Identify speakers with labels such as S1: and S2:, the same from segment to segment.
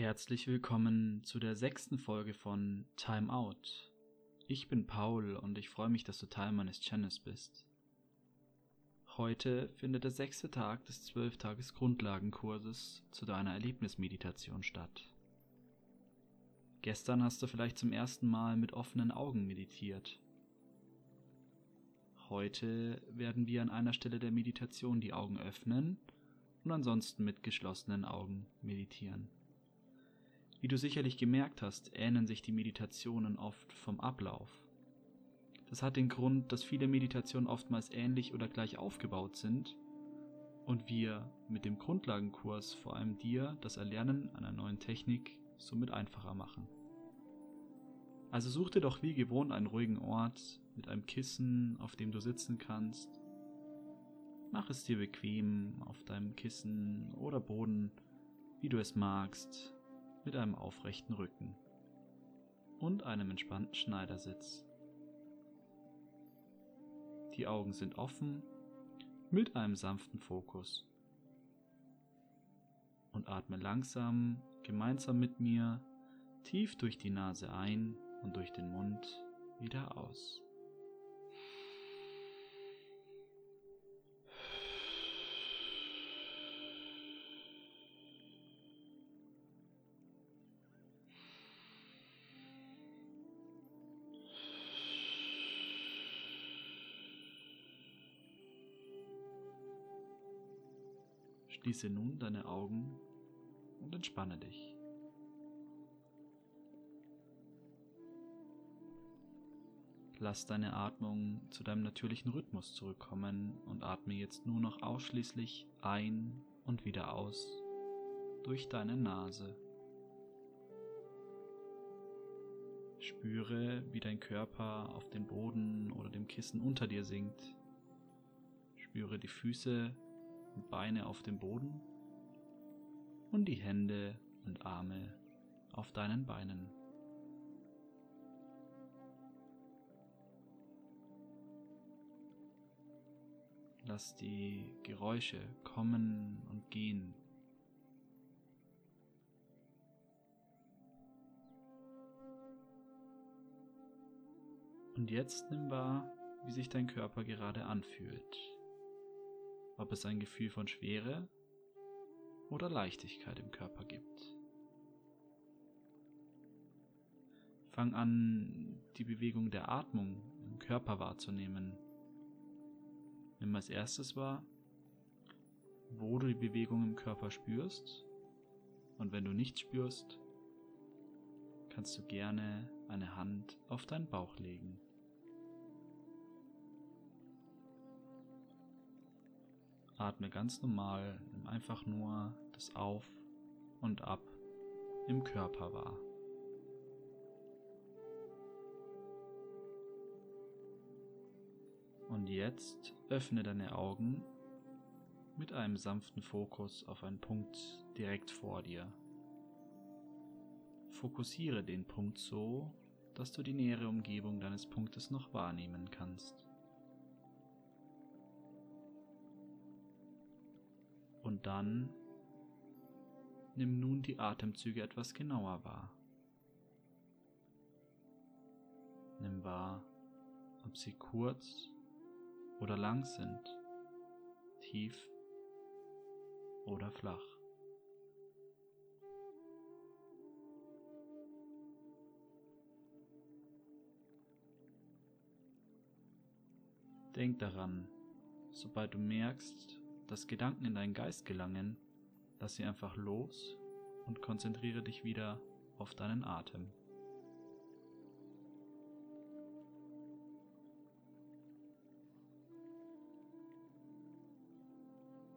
S1: Herzlich willkommen zu der sechsten Folge von Time Out. Ich bin Paul und ich freue mich, dass du Teil meines Channels bist. Heute findet der sechste Tag des Zwölftages Grundlagenkurses zu deiner Erlebnismeditation statt. Gestern hast du vielleicht zum ersten Mal mit offenen Augen meditiert. Heute werden wir an einer Stelle der Meditation die Augen öffnen und ansonsten mit geschlossenen Augen meditieren. Wie du sicherlich gemerkt hast, ähneln sich die Meditationen oft vom Ablauf. Das hat den Grund, dass viele Meditationen oftmals ähnlich oder gleich aufgebaut sind und wir mit dem Grundlagenkurs vor allem dir das Erlernen einer neuen Technik somit einfacher machen. Also such dir doch wie gewohnt einen ruhigen Ort mit einem Kissen, auf dem du sitzen kannst. Mach es dir bequem auf deinem Kissen oder Boden, wie du es magst, mit einem aufrechten Rücken und einem entspannten Schneidersitz. Die Augen sind offen mit einem sanften Fokus. Und atme langsam gemeinsam mit mir tief durch die Nase ein und durch den Mund wieder aus. Schließe nun deine Augen und entspanne dich. Lass deine Atmung zu deinem natürlichen Rhythmus zurückkommen und atme jetzt nur noch ausschließlich ein und wieder aus durch deine Nase. Spüre, wie dein Körper auf den Boden oder dem Kissen unter dir sinkt. Spüre die Füße Beine auf dem Boden und die Hände und Arme auf deinen Beinen. Lass die Geräusche kommen und gehen. Und jetzt nimm wahr, wie sich dein Körper gerade anfühlt. Ob es ein Gefühl von Schwere oder Leichtigkeit im Körper gibt. Fang an, die Bewegung der Atmung im Körper wahrzunehmen. Nimm als erstes wahr, wo du die Bewegung im Körper spürst. Und wenn du nichts spürst, kannst du gerne eine Hand auf deinen Bauch legen. Atme ganz normal, nimm einfach nur das Auf und Ab im Körper wahr. Und jetzt öffne deine Augen mit einem sanften Fokus auf einen Punkt direkt vor dir. Fokussiere den Punkt so, dass du die nähere Umgebung deines Punktes noch wahrnehmen kannst. Und dann nimm nun die Atemzüge etwas genauer wahr. Nimm wahr, ob sie kurz oder lang sind, tief oder flach. Denk daran, sobald du merkst, dass Gedanken in deinen Geist gelangen, lass sie einfach los und konzentriere dich wieder auf deinen Atem.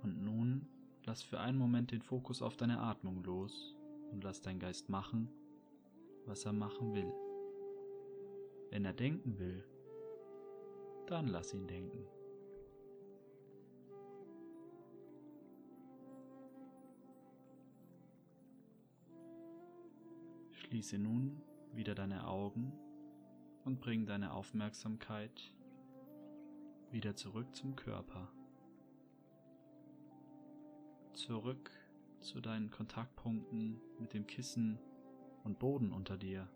S1: Und nun lass für einen Moment den Fokus auf deine Atmung los und lass dein Geist machen, was er machen will. Wenn er denken will, dann lass ihn denken. Schließe nun wieder deine Augen und bring deine Aufmerksamkeit wieder zurück zum Körper. Zurück zu deinen Kontaktpunkten mit dem Kissen und Boden unter dir.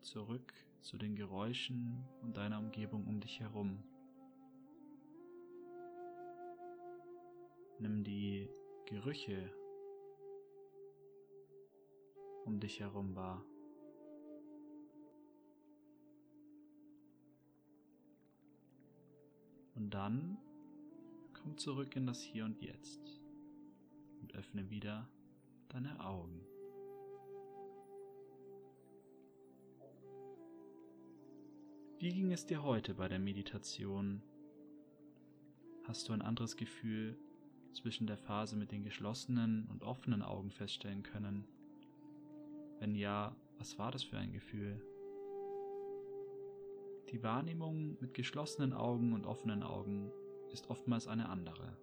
S1: Zurück zu den Geräuschen und deiner Umgebung um dich herum. Nimm die Gerüche um dich herum wahr. Und dann komm zurück in das Hier und Jetzt und öffne wieder deine Augen. Wie ging es dir heute bei der Meditation? Hast du ein anderes Gefühl zwischen der Phase mit den geschlossenen und offenen Augen feststellen können? Wenn ja, was war das für ein Gefühl? Die Wahrnehmung mit geschlossenen Augen und offenen Augen ist oftmals eine andere.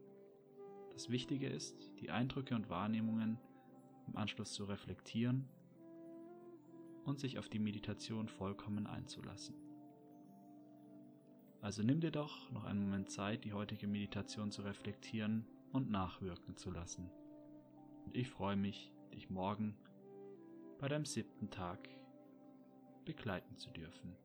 S1: Das Wichtige ist, die Eindrücke und Wahrnehmungen im Anschluss zu reflektieren und sich auf die Meditation vollkommen einzulassen. Also nimm dir doch noch einen Moment Zeit, die heutige Meditation zu reflektieren und nachwirken zu lassen. Und ich freue mich, dich morgen bei deinem siebten Tag begleiten zu dürfen.